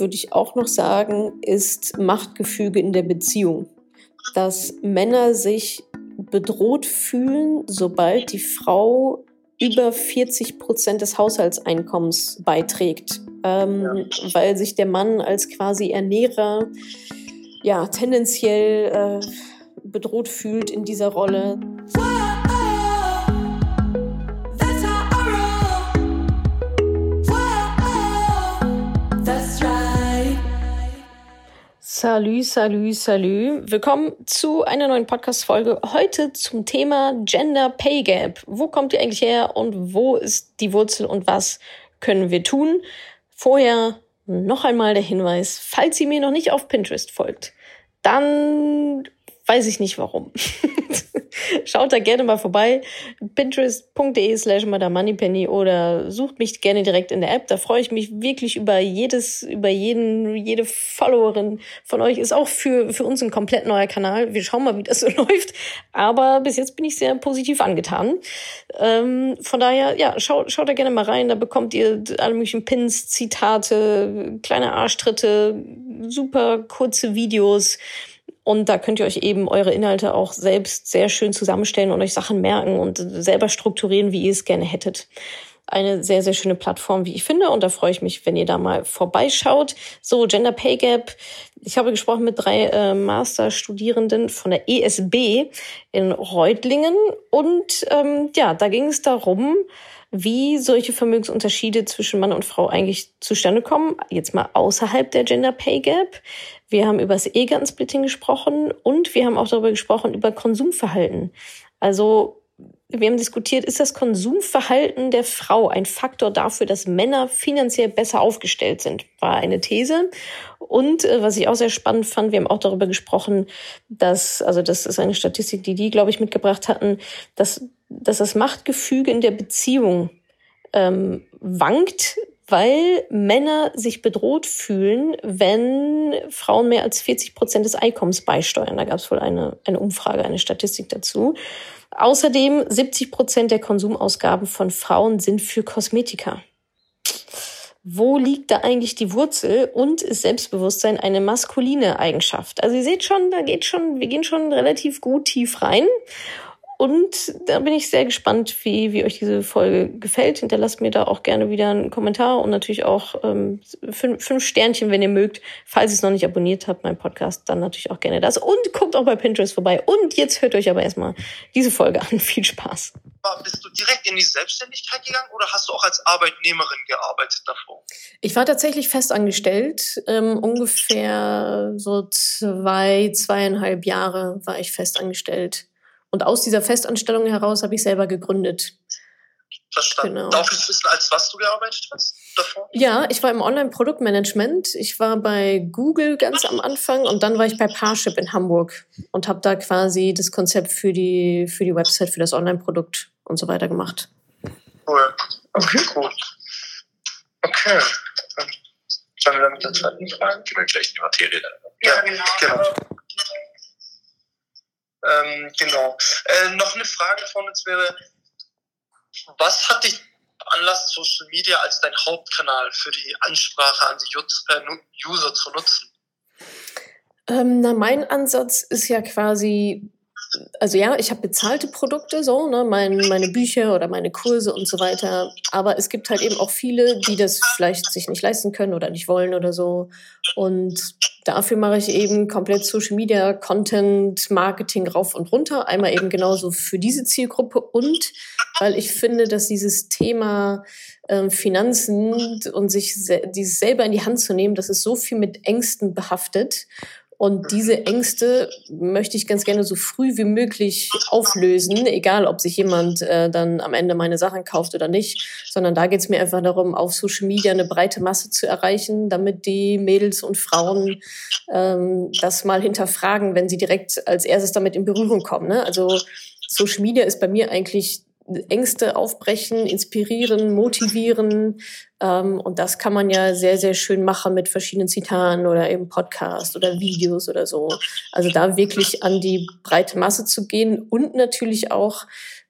würde ich auch noch sagen, ist Machtgefüge in der Beziehung. Dass Männer sich bedroht fühlen, sobald die Frau über 40 Prozent des Haushaltseinkommens beiträgt, ähm, ja. weil sich der Mann als quasi Ernährer ja tendenziell äh, bedroht fühlt in dieser Rolle. Salü, salü, salü. Willkommen zu einer neuen Podcast-Folge. Heute zum Thema Gender Pay Gap. Wo kommt ihr eigentlich her und wo ist die Wurzel und was können wir tun? Vorher noch einmal der Hinweis, falls ihr mir noch nicht auf Pinterest folgt, dann weiß ich nicht warum. Schaut da gerne mal vorbei. Pinterest.de slash Moneypenny oder sucht mich gerne direkt in der App. Da freue ich mich wirklich über jedes, über jeden, jede Followerin von euch. Ist auch für, für uns ein komplett neuer Kanal. Wir schauen mal, wie das so läuft. Aber bis jetzt bin ich sehr positiv angetan. Ähm, von daher, ja, schaut, schaut da gerne mal rein. Da bekommt ihr alle möglichen Pins, Zitate, kleine Arschtritte, super kurze Videos und da könnt ihr euch eben eure Inhalte auch selbst sehr schön zusammenstellen und euch Sachen merken und selber strukturieren, wie ihr es gerne hättet. Eine sehr, sehr schöne Plattform, wie ich finde. Und da freue ich mich, wenn ihr da mal vorbeischaut. So, Gender Pay Gap. Ich habe gesprochen mit drei äh, Masterstudierenden von der ESB in Reutlingen. Und ähm, ja, da ging es darum, wie solche Vermögensunterschiede zwischen Mann und Frau eigentlich zustande kommen. Jetzt mal außerhalb der Gender Pay Gap. Wir haben über das Ehegattensplitting gesprochen und wir haben auch darüber gesprochen, über Konsumverhalten. Also wir haben diskutiert, ist das Konsumverhalten der Frau ein Faktor dafür, dass Männer finanziell besser aufgestellt sind? War eine These. Und äh, was ich auch sehr spannend fand, wir haben auch darüber gesprochen, dass, also das ist eine Statistik, die die, glaube ich, mitgebracht hatten, dass, dass das Machtgefüge in der Beziehung ähm, wankt, weil Männer sich bedroht fühlen, wenn Frauen mehr als 40 Prozent des Einkommens beisteuern. Da gab es wohl eine, eine Umfrage, eine Statistik dazu. Außerdem 70 Prozent der Konsumausgaben von Frauen sind für Kosmetika. Wo liegt da eigentlich die Wurzel und ist Selbstbewusstsein eine maskuline Eigenschaft? Also ihr seht schon, da geht schon, wir gehen schon relativ gut tief rein. Und da bin ich sehr gespannt, wie, wie euch diese Folge gefällt. Hinterlasst mir da auch gerne wieder einen Kommentar und natürlich auch ähm, fünf, fünf Sternchen, wenn ihr mögt. Falls ihr es noch nicht abonniert habt, mein Podcast, dann natürlich auch gerne das. Und guckt auch bei Pinterest vorbei. Und jetzt hört euch aber erstmal diese Folge an. Viel Spaß. Bist du direkt in die Selbstständigkeit gegangen oder hast du auch als Arbeitnehmerin gearbeitet davor? Ich war tatsächlich festangestellt. Ähm, ungefähr so zwei, zweieinhalb Jahre war ich festangestellt. Und aus dieser Festanstellung heraus habe ich selber gegründet. Verstanden. Genau. Darf ich wissen, als was du gearbeitet hast davor? Ja, ich war im Online-Produktmanagement. Ich war bei Google ganz am Anfang und dann war ich bei Parship in Hamburg und habe da quasi das Konzept für die, für die Website, für das Online-Produkt und so weiter gemacht. Cool. Okay, cool. Okay. Dann schauen wir mit der zweiten Frage. Gehen wir gleich in die Materie. Ja, ja genau. genau. Ähm, genau. Äh, noch eine Frage von uns wäre, was hat dich Anlass, Social Media als dein Hauptkanal für die Ansprache an die äh, User zu nutzen? Ähm, na, mein Ansatz ist ja quasi also ja, ich habe bezahlte Produkte, so, ne, mein, meine Bücher oder meine Kurse und so weiter. Aber es gibt halt eben auch viele, die das vielleicht sich nicht leisten können oder nicht wollen oder so. Und dafür mache ich eben komplett Social Media, Content, Marketing rauf und runter. Einmal eben genauso für diese Zielgruppe und weil ich finde, dass dieses Thema ähm, Finanzen und sich se dieses selber in die Hand zu nehmen, das ist so viel mit Ängsten behaftet. Und diese Ängste möchte ich ganz gerne so früh wie möglich auflösen, egal ob sich jemand äh, dann am Ende meine Sachen kauft oder nicht, sondern da geht es mir einfach darum, auf Social Media eine breite Masse zu erreichen, damit die Mädels und Frauen ähm, das mal hinterfragen, wenn sie direkt als erstes damit in Berührung kommen. Ne? Also Social Media ist bei mir eigentlich Ängste aufbrechen, inspirieren, motivieren, Ähm, und das kann man ja sehr, sehr schön machen mit verschiedenen Zitaten oder eben Podcasts oder Videos oder so. Also da wirklich an die breite Masse zu gehen und natürlich auch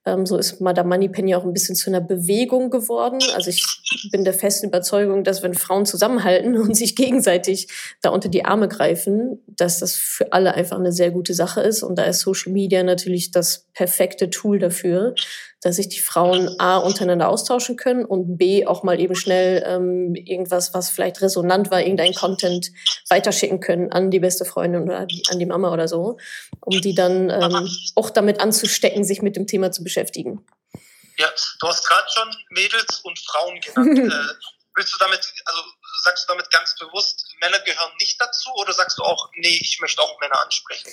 ähm, so ist Madame Moneypenny auch ein bisschen zu einer Bewegung geworden. Also ich bin der festen Überzeugung, dass wenn Frauen zusammenhalten und sich gegenseitig da unter die Arme greifen, dass das für alle einfach eine sehr gute Sache ist. Und da ist Social Media natürlich das perfekte Tool dafür, dass sich die Frauen A untereinander austauschen können und B auch mal eben schnell ähm, irgendwas, was vielleicht resonant war, irgendein Content weiterschicken können an die beste Freundin oder an die Mama oder so, um die dann ähm, auch damit anzustecken, sich mit dem Thema zu beschäftigen. Ja, du hast gerade schon Mädels und Frauen genannt. äh, willst du damit, also sagst du damit ganz bewusst, Männer gehören nicht dazu oder sagst du auch, nee, ich möchte auch Männer ansprechen?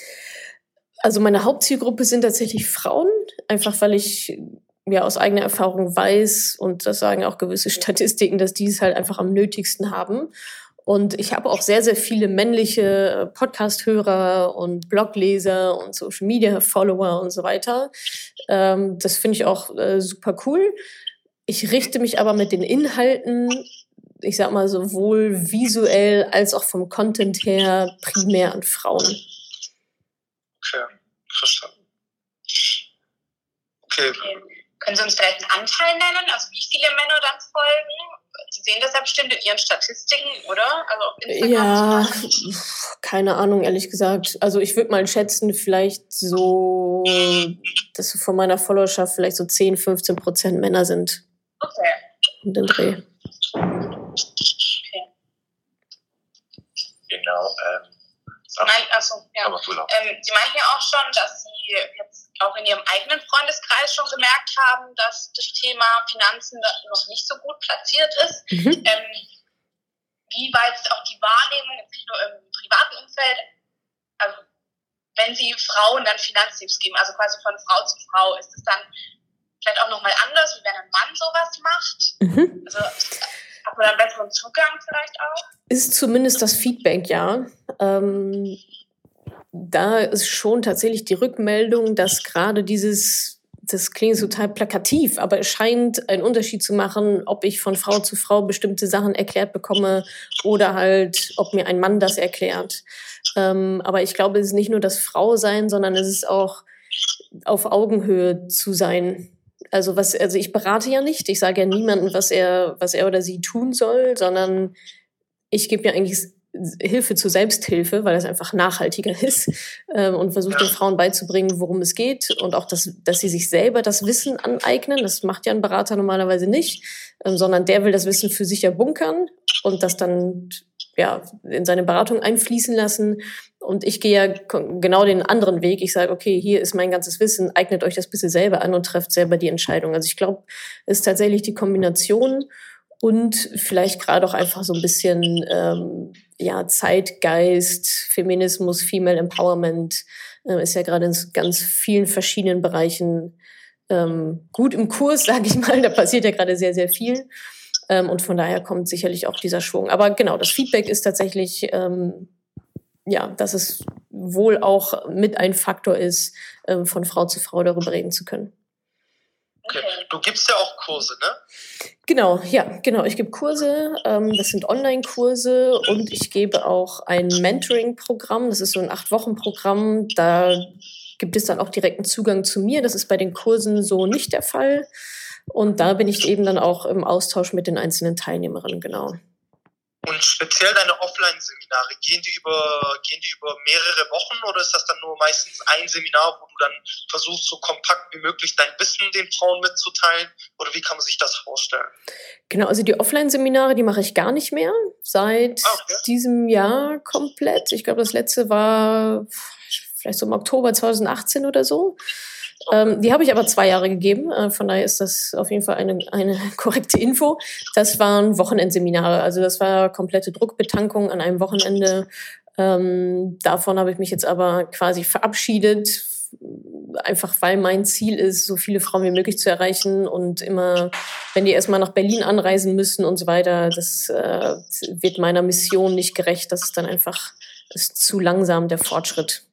Also meine Hauptzielgruppe sind tatsächlich Frauen, einfach weil ich ja aus eigener Erfahrung weiß und das sagen auch gewisse Statistiken, dass die es halt einfach am nötigsten haben. Und ich habe auch sehr, sehr viele männliche Podcast-Hörer und Blogleser und Social Media-Follower und so weiter. Ähm, das finde ich auch äh, super cool. Ich richte mich aber mit den Inhalten, ich sag mal, sowohl visuell als auch vom Content her primär an Frauen. Okay, verstanden. Okay. okay. Können Sie uns vielleicht einen Anteil nennen, also wie viele Männer dann folgen? Sie sehen das ja bestimmt in Ihren Statistiken, oder? Also auf Instagram ja, keine Ahnung, ehrlich gesagt. Also ich würde mal schätzen, vielleicht so, dass von meiner Followerschaft vielleicht so 10, 15 Prozent Männer sind. Okay. Und den Dreh. Okay. Genau. Ähm, Sie, meint, also, ja. ähm, Sie meinten ja auch schon, dass Sie jetzt auch in Ihrem eigenen Freundeskreis schon gemerkt haben, dass das Thema Finanzen noch nicht so gut platziert ist. Mhm. Ähm, wie jetzt auch die Wahrnehmung, nicht nur im privaten Umfeld, also wenn Sie Frauen dann Finanztipps geben, also quasi von Frau zu Frau, ist es dann vielleicht auch nochmal anders, wie wenn ein Mann sowas macht? Mhm. Also hat man dann besseren Zugang vielleicht auch? Ist zumindest das Feedback, ja. Ähm, da ist schon tatsächlich die Rückmeldung, dass gerade dieses, das klingt total plakativ, aber es scheint einen Unterschied zu machen, ob ich von Frau zu Frau bestimmte Sachen erklärt bekomme oder halt, ob mir ein Mann das erklärt. Ähm, aber ich glaube, es ist nicht nur das Frau sein, sondern es ist auch auf Augenhöhe zu sein. Also was, also ich berate ja nicht. Ich sage ja niemandem, was er, was er oder sie tun soll, sondern ich gebe ja eigentlich Hilfe zur Selbsthilfe, weil das einfach nachhaltiger ist ähm, und versucht den Frauen beizubringen, worum es geht und auch, dass, dass sie sich selber das Wissen aneignen. Das macht ja ein Berater normalerweise nicht, ähm, sondern der will das Wissen für sich ja bunkern und das dann ja in seine Beratung einfließen lassen. Und ich gehe ja genau den anderen Weg. Ich sage, okay, hier ist mein ganzes Wissen, eignet euch das bitte selber an und trefft selber die Entscheidung. Also ich glaube, es ist tatsächlich die Kombination und vielleicht gerade auch einfach so ein bisschen ähm, ja, Zeitgeist, Feminismus, Female Empowerment äh, ist ja gerade in ganz vielen verschiedenen Bereichen ähm, gut im Kurs, sage ich mal. Da passiert ja gerade sehr, sehr viel. Ähm, und von daher kommt sicherlich auch dieser Schwung. Aber genau, das Feedback ist tatsächlich, ähm, ja, dass es wohl auch mit ein Faktor ist, ähm, von Frau zu Frau darüber reden zu können. Okay. Du gibst ja auch Kurse, ne? Genau, ja, genau. Ich gebe Kurse, ähm, das sind Online-Kurse und ich gebe auch ein Mentoring-Programm. Das ist so ein Acht-Wochen-Programm. Da gibt es dann auch direkten Zugang zu mir. Das ist bei den Kursen so nicht der Fall. Und da bin ich eben dann auch im Austausch mit den einzelnen Teilnehmerinnen, genau. Und speziell deine Offline-Seminare, gehen die über, gehen die über mehrere Wochen oder ist das dann nur meistens ein Seminar, wo du dann versuchst, so kompakt wie möglich dein Wissen den Frauen mitzuteilen? Oder wie kann man sich das vorstellen? Genau, also die Offline-Seminare, die mache ich gar nicht mehr seit ah, okay. diesem Jahr komplett. Ich glaube, das letzte war vielleicht so im Oktober 2018 oder so. Ähm, die habe ich aber zwei Jahre gegeben. Äh, von daher ist das auf jeden Fall eine, eine korrekte Info. Das waren Wochenendseminare. Also das war komplette Druckbetankung an einem Wochenende. Ähm, davon habe ich mich jetzt aber quasi verabschiedet, einfach weil mein Ziel ist, so viele Frauen wie möglich zu erreichen und immer, wenn die erstmal nach Berlin anreisen müssen und so weiter, das äh, wird meiner Mission nicht gerecht. Das ist dann einfach ist zu langsam der Fortschritt.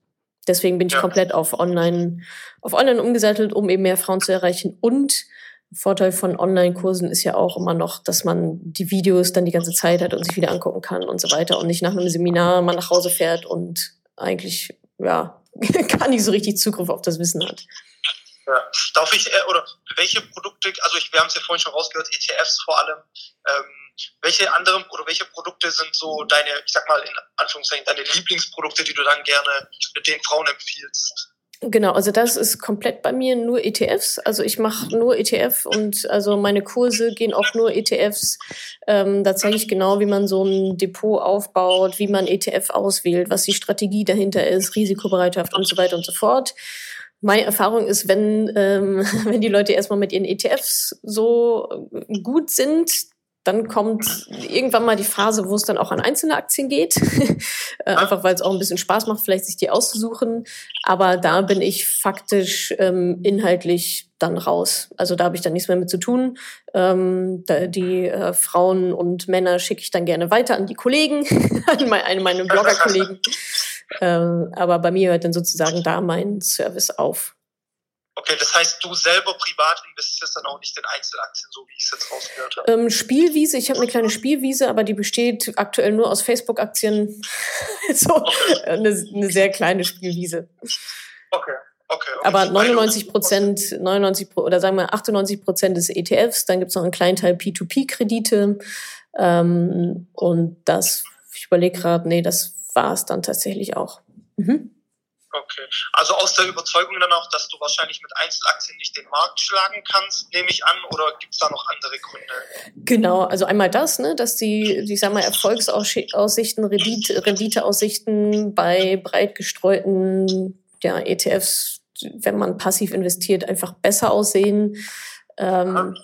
Deswegen bin ich ja. komplett auf Online, auf Online umgesattelt, um eben mehr Frauen zu erreichen. Und Vorteil von Online-Kursen ist ja auch immer noch, dass man die Videos dann die ganze Zeit hat und sich wieder angucken kann und so weiter und nicht nach einem Seminar mal nach Hause fährt und eigentlich, ja, gar nicht so richtig Zugriff auf das Wissen hat. Ja. Darf ich, äh, oder welche Produkte, also ich, wir haben es ja vorhin schon rausgehört, ETFs vor allem, ähm, welche anderen oder welche Produkte sind so deine, ich sag mal in Anführungszeichen, deine Lieblingsprodukte, die du dann gerne den Frauen empfiehlst? Genau, also das ist komplett bei mir nur ETFs. Also ich mache nur ETF und also meine Kurse gehen auch nur ETFs. Ähm, da zeige ich genau, wie man so ein Depot aufbaut, wie man ETF auswählt, was die Strategie dahinter ist, Risikobereitschaft und so weiter und so fort. Meine Erfahrung ist, wenn, ähm, wenn die Leute erstmal mit ihren ETFs so gut sind, dann kommt irgendwann mal die Phase, wo es dann auch an einzelne Aktien geht. Äh, einfach weil es auch ein bisschen Spaß macht, vielleicht sich die auszusuchen. Aber da bin ich faktisch ähm, inhaltlich dann raus. Also da habe ich dann nichts mehr mit zu tun. Ähm, da, die äh, Frauen und Männer schicke ich dann gerne weiter an die Kollegen, an meine, meine Blogger-Kollegen. ähm, aber bei mir hört dann sozusagen da mein Service auf. Okay, das heißt, du selber privat investierst dann auch nicht in Einzelaktien, so wie ich es jetzt rausgehört habe. Ähm, Spielwiese, ich habe eine kleine Spielwiese, aber die besteht aktuell nur aus Facebook-Aktien. so okay. eine, eine sehr kleine Spielwiese. Okay. Okay, okay. Aber 99 Prozent, 99 oder sagen wir 98 Prozent des ETFs, dann gibt es noch einen kleinen Teil P2P-Kredite ähm, und das, ich überlege gerade, nee, das war es dann tatsächlich auch. Mhm. Okay. Also aus der Überzeugung dann auch, dass du wahrscheinlich mit Einzelaktien nicht den Markt schlagen kannst, nehme ich an, oder gibt es da noch andere Gründe? Genau, also einmal das, ne, dass die, die sag mal, Erfolgsaussichten, Rendite, Renditeaussichten bei breit gestreuten ja, ETFs, wenn man passiv investiert, einfach besser aussehen. Ähm,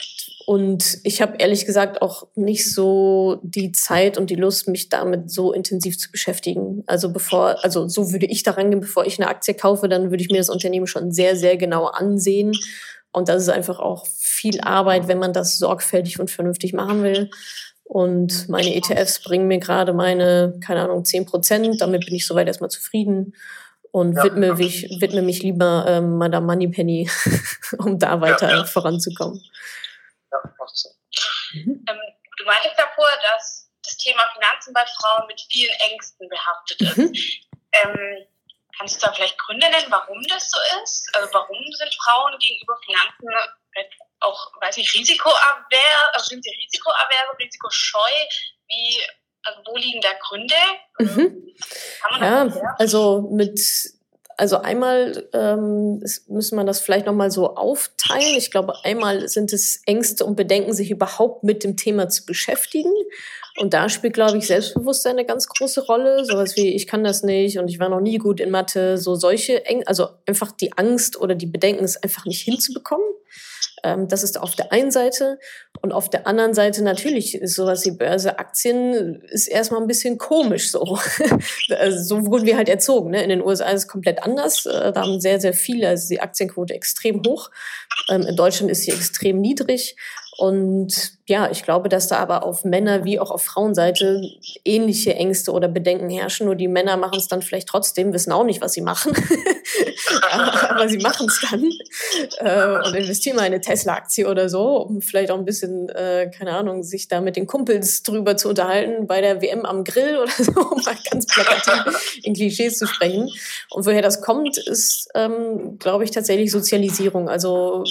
und ich habe ehrlich gesagt auch nicht so die Zeit und die Lust, mich damit so intensiv zu beschäftigen. Also bevor, also so würde ich daran gehen, bevor ich eine Aktie kaufe, dann würde ich mir das Unternehmen schon sehr, sehr genau ansehen. Und das ist einfach auch viel Arbeit, wenn man das sorgfältig und vernünftig machen will. Und meine ETFs bringen mir gerade meine, keine Ahnung, 10 Prozent. Damit bin ich soweit erstmal zufrieden und ja. widme, mich, widme mich lieber ähm, Madame Moneypenny, um da weiter ja, ja. voranzukommen. Ja, macht Sinn. Mhm. Ähm, du meintest davor, dass das Thema Finanzen bei Frauen mit vielen Ängsten behaftet ist. Mhm. Ähm, kannst du da vielleicht Gründe nennen, warum das so ist? Also warum sind Frauen gegenüber Finanzen auch, weiß nicht, risikoavers, also sind sie risikoavers, risikoscheu? Wie, also wo liegen da Gründe? Mhm. ja, also mit also einmal ähm, müssen man das vielleicht nochmal so aufteilen. Ich glaube, einmal sind es Ängste und Bedenken, sich überhaupt mit dem Thema zu beschäftigen. Und da spielt, glaube ich, Selbstbewusstsein eine ganz große Rolle. Sowas wie, ich kann das nicht und ich war noch nie gut in Mathe. So solche Ängste, also einfach die Angst oder die Bedenken, es einfach nicht hinzubekommen. Ähm, das ist auf der einen Seite. Und auf der anderen Seite natürlich ist sowas wie Börse, Aktien ist erstmal ein bisschen komisch so. Also so wurden wir halt erzogen. Ne? In den USA ist es komplett anders. Äh, da haben sehr, sehr viele, also die Aktienquote extrem hoch. Ähm, in Deutschland ist sie extrem niedrig. Und ja, ich glaube, dass da aber auf Männer- wie auch auf Frauenseite ähnliche Ängste oder Bedenken herrschen. Nur die Männer machen es dann vielleicht trotzdem, wissen auch nicht, was sie machen. aber, sie machen es dann äh, und investieren mal in eine Tesla-Aktie oder so, um vielleicht auch ein bisschen, äh, keine Ahnung, sich da mit den Kumpels drüber zu unterhalten bei der WM am Grill oder so, um mal ganz plakativ in Klischees zu sprechen. Und woher das kommt, ist, ähm, glaube ich, tatsächlich Sozialisierung. Also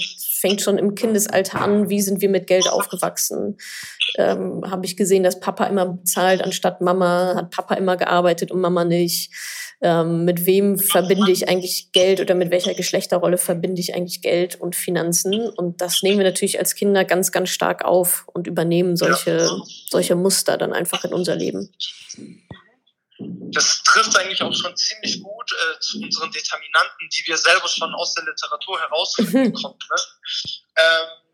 fängt schon im Kindesalter an, wie sind wir mit Geld aufgewachsen? Ähm, Habe ich gesehen, dass Papa immer bezahlt anstatt Mama, hat Papa immer gearbeitet und Mama nicht. Ähm, mit wem verbinde ich eigentlich Geld oder mit welcher Geschlechterrolle verbinde ich eigentlich Geld und Finanzen? Und das nehmen wir natürlich als Kinder ganz, ganz stark auf und übernehmen solche, ja. solche Muster dann einfach in unser Leben. Das trifft eigentlich auch schon ziemlich gut äh, zu unseren Determinanten, die wir selber schon aus der Literatur herausfinden konnten. Ne? Ähm,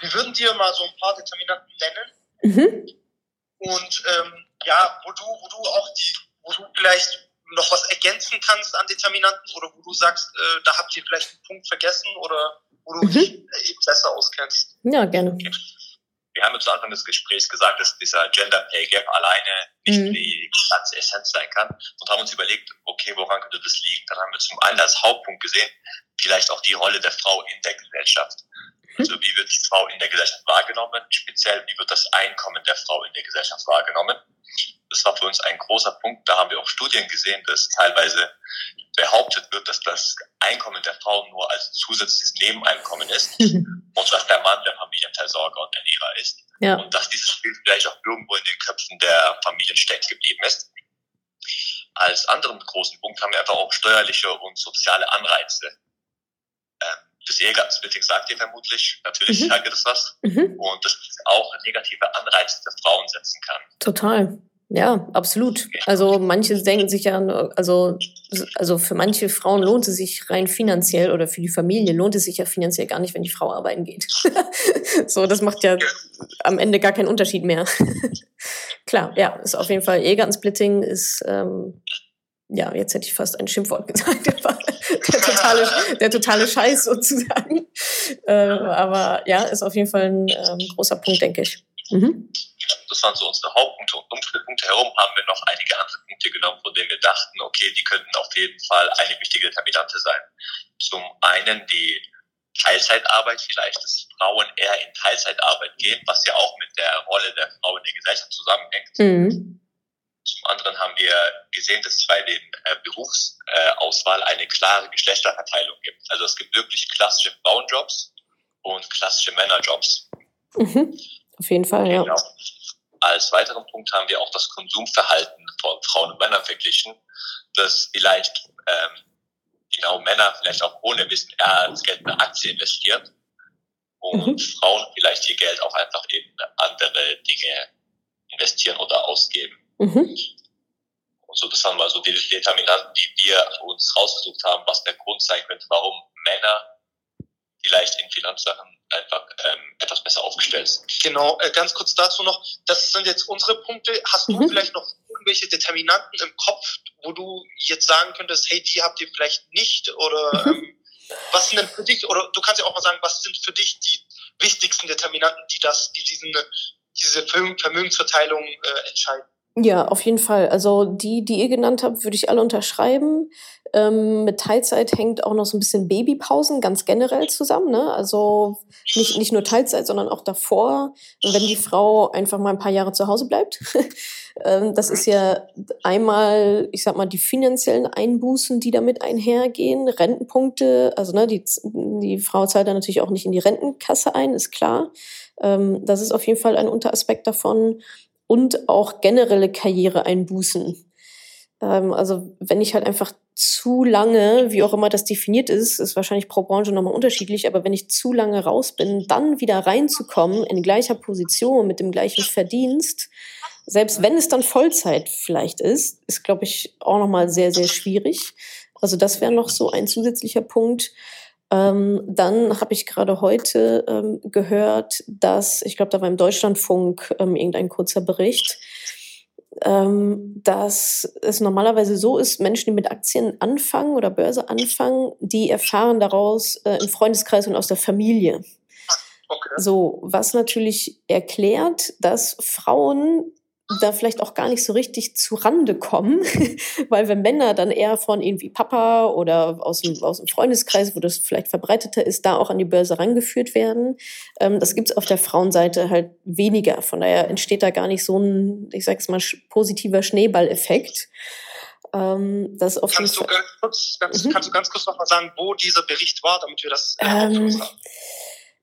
wir würden dir mal so ein paar Determinanten nennen. Mhm. Und ähm, ja, wo du, wo du auch die, wo du vielleicht noch was ergänzen kannst an Determinanten oder wo du sagst, äh, da habt ihr vielleicht einen Punkt vergessen oder wo du mhm. dich eben besser auskennst. Ja, gerne. Okay. Wir haben zu Anfang des Gesprächs gesagt, dass dieser Gender Pay Gap alleine nicht mhm. die ganze Essenz sein kann und haben uns überlegt, okay, woran könnte das liegen? Dann haben wir zum einen als Hauptpunkt gesehen, vielleicht auch die Rolle der Frau in der Gesellschaft. Also wie wird die Frau in der Gesellschaft wahrgenommen? Speziell, wie wird das Einkommen der Frau in der Gesellschaft wahrgenommen? Das war für uns ein großer Punkt. Da haben wir auch Studien gesehen, dass teilweise behauptet wird, dass das Einkommen der Frau nur als zusätzliches Nebeneinkommen ist und dass der Mann der Familienversorger und Ernährer ist. Ja. Und dass dieses Bild vielleicht auch irgendwo in den Köpfen der Familien stecken geblieben ist. Als anderen großen Punkt haben wir einfach auch steuerliche und soziale Anreize. Das Ehegattensplitting sagt ihr vermutlich, natürlich mhm. sagt ihr das was. Mhm. Und das auch negative Anreize für Frauen setzen kann. Total. Ja, absolut. Also manche denken sich ja, also, also für manche Frauen lohnt es sich rein finanziell oder für die Familie lohnt es sich ja finanziell gar nicht, wenn die Frau arbeiten geht. so, das macht ja am Ende gar keinen Unterschied mehr. Klar, ja, ist auf jeden Fall Ehegattensplitting ist, ähm, ja, jetzt hätte ich fast ein Schimpfwort gesagt, aber der totale, der totale Scheiß sozusagen. Äh, aber ja, ist auf jeden Fall ein ähm, großer Punkt, denke ich. Mhm. Das waren so unsere Hauptpunkte. Und um diese Punkte herum haben wir noch einige andere Punkte genommen, von denen wir dachten, okay, die könnten auf jeden Fall eine wichtige Determinante sein. Zum einen die Teilzeitarbeit, vielleicht, dass Frauen eher in Teilzeitarbeit gehen, was ja auch mit der Rolle der Frau in der Gesellschaft zusammenhängt. Mhm. Zum anderen haben wir gesehen, dass es bei den äh, Berufsauswahl eine klare Geschlechterverteilung gibt. Also es gibt wirklich klassische Frauenjobs und klassische Männerjobs. Mhm. Auf jeden Fall, ja. Genau. Als weiteren Punkt haben wir auch das Konsumverhalten von Frauen und Männern verglichen, dass vielleicht ähm, genau Männer vielleicht auch ohne Wissen eher das Geld in eine Aktie investiert und mhm. Frauen vielleicht ihr Geld auch einfach in andere Dinge investieren oder ausgeben. Mhm. So, das waren mal so die Determinanten, die wir uns rausgesucht haben, was der Grund sein könnte, warum Männer vielleicht in Finanzsachen einfach ähm, etwas besser aufgestellt sind. Genau, äh, ganz kurz dazu noch, das sind jetzt unsere Punkte. Hast mhm. du vielleicht noch irgendwelche Determinanten im Kopf, wo du jetzt sagen könntest, hey, die habt ihr vielleicht nicht oder mhm. ähm, was sind denn für dich, oder du kannst ja auch mal sagen, was sind für dich die wichtigsten Determinanten, die das, die diesen, diese Vermögensverteilung äh, entscheiden? Ja, auf jeden Fall. Also die, die ihr genannt habt, würde ich alle unterschreiben. Ähm, mit Teilzeit hängt auch noch so ein bisschen Babypausen ganz generell zusammen. Ne? Also nicht, nicht nur Teilzeit, sondern auch davor, wenn die Frau einfach mal ein paar Jahre zu Hause bleibt. ähm, das ist ja einmal, ich sag mal, die finanziellen Einbußen, die damit einhergehen, Rentenpunkte. Also ne, die, die Frau zahlt da natürlich auch nicht in die Rentenkasse ein, ist klar. Ähm, das ist auf jeden Fall ein Unteraspekt davon und auch generelle Karriereeinbußen. Ähm, also wenn ich halt einfach zu lange, wie auch immer das definiert ist, ist wahrscheinlich pro Branche nochmal unterschiedlich, aber wenn ich zu lange raus bin, dann wieder reinzukommen in gleicher Position mit dem gleichen Verdienst, selbst wenn es dann Vollzeit vielleicht ist, ist, glaube ich, auch nochmal sehr, sehr schwierig. Also das wäre noch so ein zusätzlicher Punkt. Ähm, dann habe ich gerade heute ähm, gehört, dass, ich glaube, da war im Deutschlandfunk ähm, irgendein kurzer Bericht, ähm, dass es normalerweise so ist, Menschen, die mit Aktien anfangen oder Börse anfangen, die erfahren daraus äh, im Freundeskreis und aus der Familie. Okay. So, was natürlich erklärt, dass Frauen da vielleicht auch gar nicht so richtig zu Rande kommen, weil wenn Männer dann eher von irgendwie Papa oder aus dem, aus dem Freundeskreis, wo das vielleicht verbreiteter ist, da auch an die Börse rangeführt werden, ähm, das gibt's auf der Frauenseite halt weniger. Von daher entsteht da gar nicht so ein, ich sag's mal, positiver Schneeballeffekt. Ähm, das auf kannst, du ganz kurz, ganz, mhm. kannst du ganz kurz noch mal sagen, wo dieser Bericht war, damit wir das äh, ähm, haben?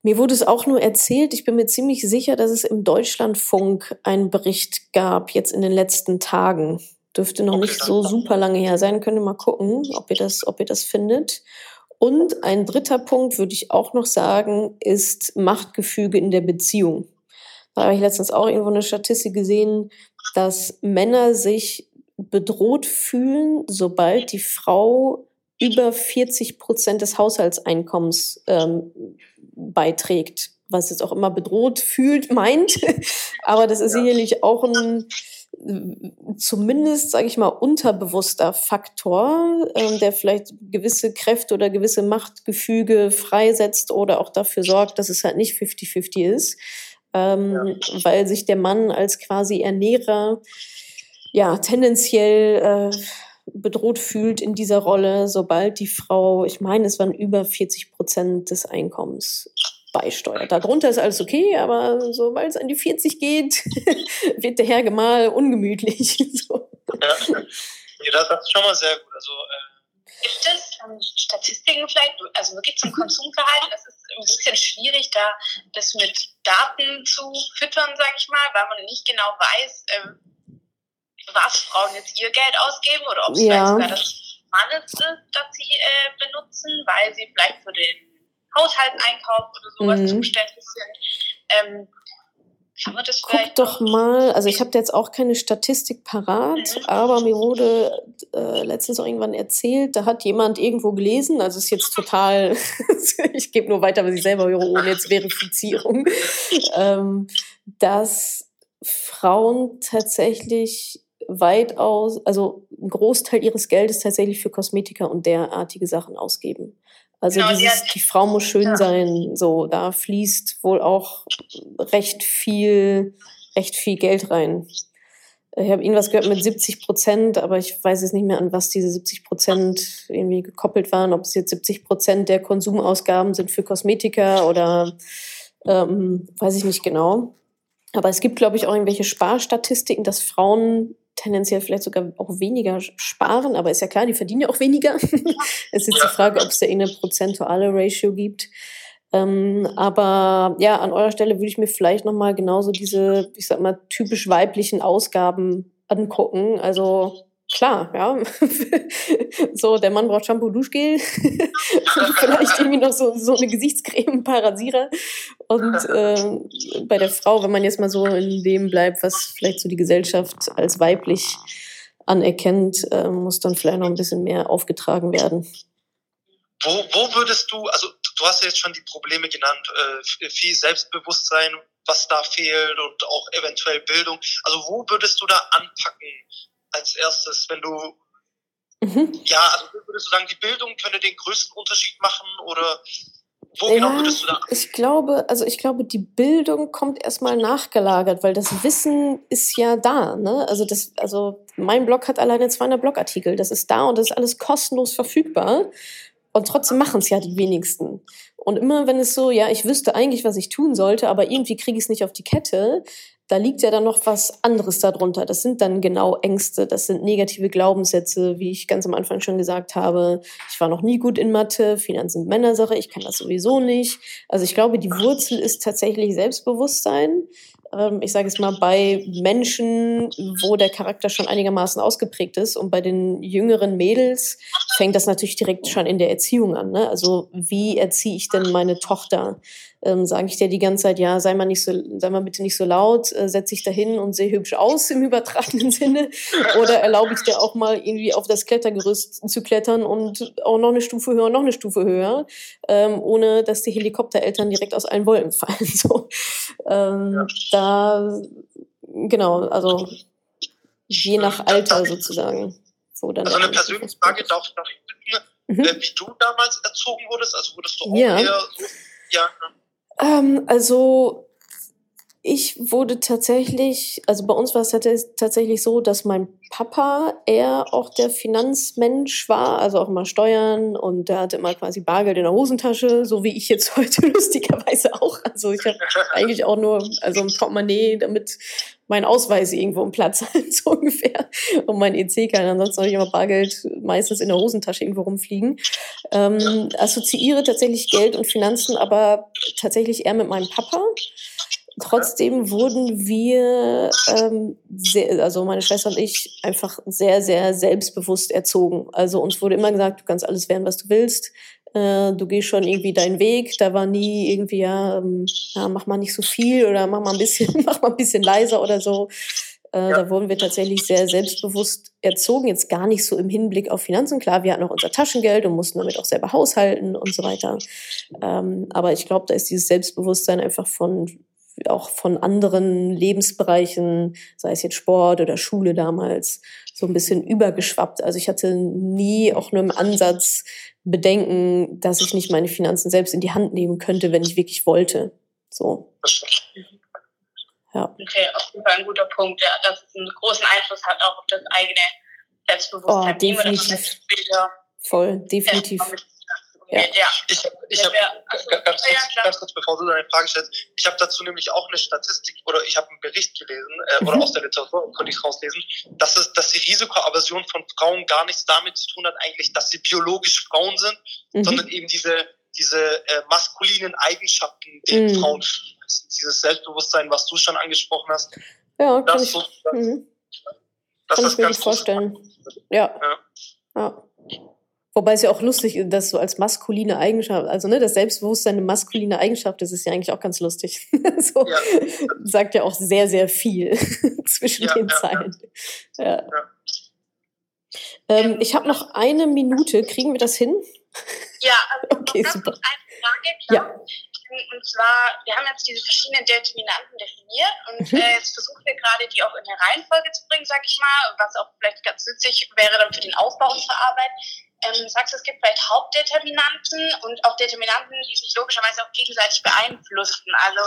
Mir wurde es auch nur erzählt, ich bin mir ziemlich sicher, dass es im Deutschlandfunk einen Bericht gab, jetzt in den letzten Tagen. Dürfte noch nicht so super lange her sein. Könnt ihr mal gucken, ob ihr das, ob ihr das findet. Und ein dritter Punkt würde ich auch noch sagen, ist Machtgefüge in der Beziehung. Da habe ich letztens auch irgendwo eine Statistik gesehen, dass Männer sich bedroht fühlen, sobald die Frau über 40 Prozent des Haushaltseinkommens ähm, beiträgt, was jetzt auch immer bedroht fühlt, meint. Aber das ist ja. sicherlich auch ein zumindest, sage ich mal, unterbewusster Faktor, ähm, der vielleicht gewisse Kräfte oder gewisse Machtgefüge freisetzt oder auch dafür sorgt, dass es halt nicht 50-50 ist, ähm, ja. weil sich der Mann als quasi Ernährer ja tendenziell äh, bedroht fühlt in dieser Rolle, sobald die Frau, ich meine, es waren über 40 Prozent des Einkommens beisteuert. Darunter ist alles okay, aber sobald es an die 40 geht, wird der Herr Gemahl ungemütlich. so. Ja, ja, das ist schon mal sehr gut. Also, äh Gibt es ähm, Statistiken vielleicht, also wirklich zum Konsumverhalten? Das ist ein bisschen schwierig, da das mit Daten zu füttern, sag ich mal, weil man nicht genau weiß, äh, was Frauen jetzt ihr Geld ausgeben oder ob es ja. sogar das Mannes ist, das sie äh, benutzen, weil sie vielleicht für den Haushaltseinkauf oder sowas mhm. zuständig sind. Ähm, Guck doch mal, also ich habe jetzt auch keine Statistik parat, mhm. aber mir wurde äh, letztens auch irgendwann erzählt, da hat jemand irgendwo gelesen, also ist jetzt total, ich gebe nur weiter, was ich selber höre, ohne jetzt Verifizierung, ähm, dass Frauen tatsächlich weitaus, also ein Großteil ihres Geldes tatsächlich für Kosmetika und derartige Sachen ausgeben. Also genau, dieses, die, die, Frau muss schön ja. sein, so, da fließt wohl auch recht viel, recht viel Geld rein. Ich habe irgendwas gehört mit 70 Prozent, aber ich weiß jetzt nicht mehr, an was diese 70 Prozent irgendwie gekoppelt waren, ob es jetzt 70 Prozent der Konsumausgaben sind für Kosmetika oder ähm, weiß ich nicht genau. Aber es gibt, glaube ich, auch irgendwelche Sparstatistiken, dass Frauen tendenziell vielleicht sogar auch weniger sparen, aber ist ja klar, die verdienen ja auch weniger. es ist jetzt die Frage, ob es da eine prozentuale Ratio gibt. Ähm, aber ja, an eurer Stelle würde ich mir vielleicht nochmal genauso diese, ich sag mal, typisch weiblichen Ausgaben angucken. Also klar, ja. so, der Mann braucht Shampoo, Duschgel, vielleicht irgendwie noch so, so eine Gesichtscreme, ein paar Rasierer. Und äh, bei der Frau, wenn man jetzt mal so in dem bleibt, was vielleicht so die Gesellschaft als weiblich anerkennt, äh, muss dann vielleicht noch ein bisschen mehr aufgetragen werden. Wo, wo würdest du, also du hast ja jetzt schon die Probleme genannt, äh, viel Selbstbewusstsein, was da fehlt und auch eventuell Bildung. Also wo würdest du da anpacken? Als erstes, wenn du, mhm. ja, also würdest du sagen, die Bildung könne den größten Unterschied machen oder wo ja, genau würdest du da? Ich glaube, also ich glaube, die Bildung kommt erstmal nachgelagert, weil das Wissen ist ja da. Ne? Also, das, also mein Blog hat alleine 200 Blogartikel. Das ist da und das ist alles kostenlos verfügbar. Und trotzdem machen es ja die wenigsten. Und immer wenn es so, ja, ich wüsste eigentlich, was ich tun sollte, aber irgendwie kriege ich es nicht auf die Kette, da liegt ja dann noch was anderes darunter. Das sind dann genau Ängste, das sind negative Glaubenssätze, wie ich ganz am Anfang schon gesagt habe. Ich war noch nie gut in Mathe, Finanzen sind Männersache, ich kann das sowieso nicht. Also ich glaube, die Wurzel ist tatsächlich Selbstbewusstsein. Ähm, ich sage es mal, bei Menschen, wo der Charakter schon einigermaßen ausgeprägt ist und bei den jüngeren Mädels fängt das natürlich direkt schon in der Erziehung an. Ne? Also wie erziehe ich denn meine Tochter? ähm, sage ich dir die ganze Zeit, ja, sei mal nicht so, sei mal bitte nicht so laut, äh, setz dich dahin und sehe hübsch aus im übertragenen Sinne. Oder erlaube ich dir auch mal irgendwie auf das Klettergerüst zu klettern und auch noch eine Stufe höher, noch eine Stufe höher, ähm, ohne dass die Helikoptereltern direkt aus allen Wolken fallen. So. Ähm, ja. Da, genau, also je nach Alter sozusagen. So, dann also eine persönliche Frage darf ich noch bitten, mhm. Äh, wie du damals erzogen wurdest, also wurdest du auch ja. eher so, ja, ne? Ähm, also ich wurde tatsächlich, also bei uns war es tatsächlich so, dass mein Papa eher auch der Finanzmensch war, also auch mal Steuern und der hatte immer quasi Bargeld in der Hosentasche, so wie ich jetzt heute lustigerweise auch. Also ich habe eigentlich auch nur also ein Portemonnaie, damit mein Ausweis irgendwo im Platz hat, so ungefähr, und mein EC kann. Ansonsten habe ich immer Bargeld meistens in der Hosentasche irgendwo rumfliegen. Ähm, assoziiere tatsächlich Geld und Finanzen, aber tatsächlich eher mit meinem Papa. Trotzdem wurden wir, ähm, sehr, also meine Schwester und ich, einfach sehr, sehr selbstbewusst erzogen. Also uns wurde immer gesagt, du kannst alles werden, was du willst. Äh, du gehst schon irgendwie deinen Weg. Da war nie irgendwie, ja, ähm, ja, mach mal nicht so viel oder mach mal ein bisschen, mach mal ein bisschen leiser oder so. Äh, ja. Da wurden wir tatsächlich sehr selbstbewusst erzogen, jetzt gar nicht so im Hinblick auf Finanzen. Klar, wir hatten auch unser Taschengeld und mussten damit auch selber haushalten und so weiter. Ähm, aber ich glaube, da ist dieses Selbstbewusstsein einfach von auch von anderen Lebensbereichen, sei es jetzt Sport oder Schule damals, so ein bisschen übergeschwappt. Also ich hatte nie auch nur im Ansatz Bedenken, dass ich nicht meine Finanzen selbst in die Hand nehmen könnte, wenn ich wirklich wollte. So. Ja. Okay, auf jeden Fall ein guter Punkt, ja, dass es einen großen Einfluss hat auch auf das eigene Selbstbewusstsein. Oh, definitiv. Voll, definitiv. Ja. Ja. Ich, ich habe also, ganz, ja, ganz, kurz, bevor du deine Frage stellst, ich habe dazu nämlich auch eine Statistik oder ich habe einen Bericht gelesen äh, oder mhm. aus der Literatur konnte ich rauslesen, dass es, dass die Risikoaversion von Frauen gar nichts damit zu tun hat, eigentlich, dass sie biologisch Frauen sind, mhm. sondern eben diese diese äh, maskulinen Eigenschaften, den mhm. Frauen dieses Selbstbewusstsein, was du schon angesprochen hast. Ja, kann ich, so, das, mhm. das kann ich mir ganz vorstellen. Ja. ja. ja. Wobei es ja auch lustig ist, dass so als maskuline Eigenschaft, also ne, das Selbstbewusstsein eine maskuline Eigenschaft ist, ist ja eigentlich auch ganz lustig. so ja. sagt ja auch sehr, sehr viel zwischen ja, den Zeilen. Ja. Ähm, ich habe noch eine Minute. Kriegen wir das hin? Ja, also okay, super. eine Frage, klar. Ja. Und zwar, wir haben jetzt diese verschiedenen Determinanten definiert und mhm. äh, jetzt versuchen wir gerade, die auch in eine Reihenfolge zu bringen, sag ich mal, was auch vielleicht ganz nützlich wäre dann für den Aufbau unserer Arbeit. Ähm, sagst du, es gibt vielleicht Hauptdeterminanten und auch Determinanten, die sich logischerweise auch gegenseitig beeinflussen. Also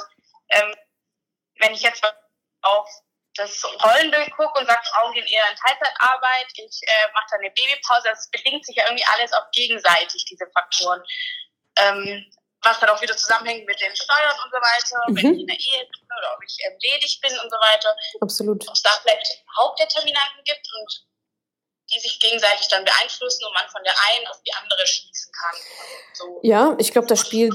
ähm, wenn ich jetzt auf das Rollenbild gucke und sage, Frauen gehen eher in Teilzeitarbeit, ich äh, mache da eine Babypause, das bedingt sich ja irgendwie alles auch gegenseitig, diese Faktoren. Ähm, was dann auch wieder zusammenhängt mit den Steuern und so weiter, mhm. wenn ich in der Ehe bin oder ob ich ähm, ledig bin und so weiter. Absolut. Ob es da vielleicht Hauptdeterminanten gibt und die sich gegenseitig dann beeinflussen und man von der einen auf die andere schließen kann. So ja, ich glaube, das spielt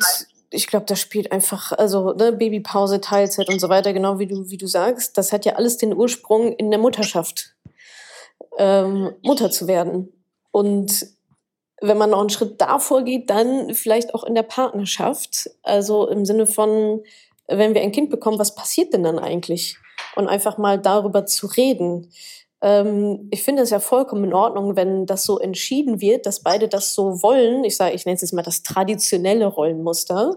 ich glaube, das spielt einfach, also ne, Babypause, Teilzeit und so weiter, genau wie du, wie du sagst, das hat ja alles den Ursprung in der Mutterschaft, ähm, Mutter zu werden. Und wenn man noch einen Schritt davor geht, dann vielleicht auch in der Partnerschaft, also im Sinne von, wenn wir ein Kind bekommen, was passiert denn dann eigentlich? Und einfach mal darüber zu reden. Ähm, ich finde es ja vollkommen in Ordnung, wenn das so entschieden wird, dass beide das so wollen. Ich sage, ich nenne es jetzt mal das traditionelle Rollenmuster.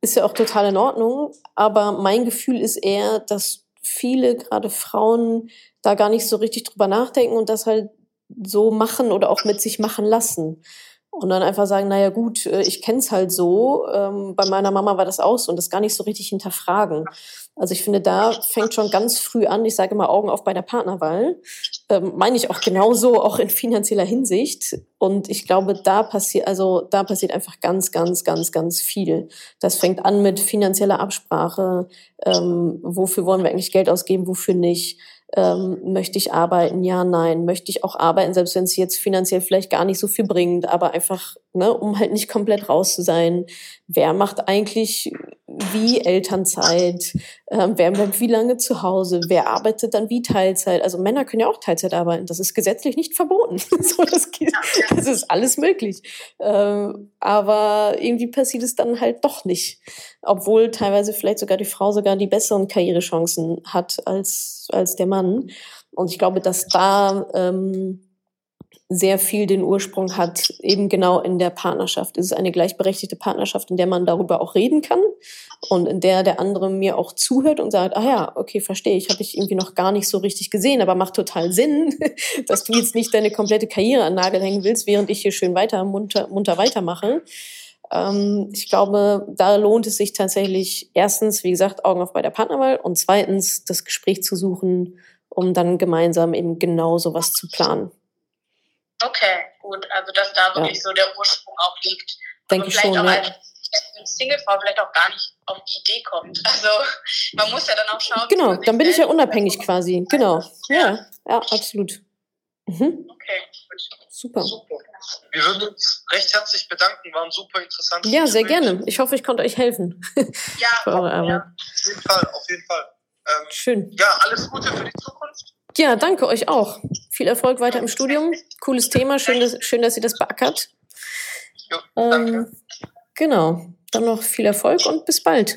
Ist ja auch total in Ordnung. Aber mein Gefühl ist eher, dass viele, gerade Frauen, da gar nicht so richtig drüber nachdenken und das halt so machen oder auch mit sich machen lassen. Und dann einfach sagen, naja gut, äh, ich kenne es halt so, ähm, bei meiner Mama war das auch so und das gar nicht so richtig hinterfragen. Also ich finde, da fängt schon ganz früh an, ich sage immer Augen auf bei der Partnerwahl, ähm, meine ich auch genauso, auch in finanzieller Hinsicht. Und ich glaube, da passiert, also da passiert einfach ganz, ganz, ganz, ganz viel. Das fängt an mit finanzieller Absprache, ähm, wofür wollen wir eigentlich Geld ausgeben, wofür nicht ähm, möchte ich arbeiten? Ja, nein. Möchte ich auch arbeiten, selbst wenn es jetzt finanziell vielleicht gar nicht so viel bringt, aber einfach, ne, um halt nicht komplett raus zu sein. Wer macht eigentlich wie Elternzeit? Ähm, wer bleibt wie lange zu Hause? Wer arbeitet dann wie Teilzeit? Also Männer können ja auch Teilzeit arbeiten. Das ist gesetzlich nicht verboten. so, das, geht, das ist alles möglich. Ähm, aber irgendwie passiert es dann halt doch nicht. Obwohl teilweise vielleicht sogar die Frau sogar die besseren Karrierechancen hat als, als der Mann. Und ich glaube, dass da ähm, sehr viel den Ursprung hat, eben genau in der Partnerschaft. Es ist eine gleichberechtigte Partnerschaft, in der man darüber auch reden kann und in der der andere mir auch zuhört und sagt, ah ja, okay, verstehe ich, habe ich irgendwie noch gar nicht so richtig gesehen, aber macht total Sinn, dass du jetzt nicht deine komplette Karriere an Nagel hängen willst, während ich hier schön weiter munter, munter weitermache. Ähm, ich glaube, da lohnt es sich tatsächlich erstens, wie gesagt, Augen auf bei der Partnerwahl und zweitens das Gespräch zu suchen, um dann gemeinsam eben genau sowas zu planen. Okay, gut. Also dass da wirklich ja. so der Ursprung auch liegt. Denke ich schon, auch ja. als Singlefrau vielleicht auch gar nicht auf die Idee kommt. Also man muss ja dann auch schauen. Genau, dann bin ich ja unabhängig quasi. Genau. Ja, ja, absolut. Mhm. Okay, gut. Super. super. Wir würden uns recht herzlich bedanken, waren super interessant. Ja, sehr gerne. Ich hoffe, ich konnte euch helfen. Ja, für eure Arbeit. Ja. Auf jeden Fall, auf jeden Fall. Ähm, Schön. Ja, alles Gute für die Zukunft. Ja, danke euch auch. Viel Erfolg weiter im Studium. Cooles Thema. Schön, dass, schön, dass ihr das beackert. Jo. Ähm, genau. Dann noch viel Erfolg und bis bald.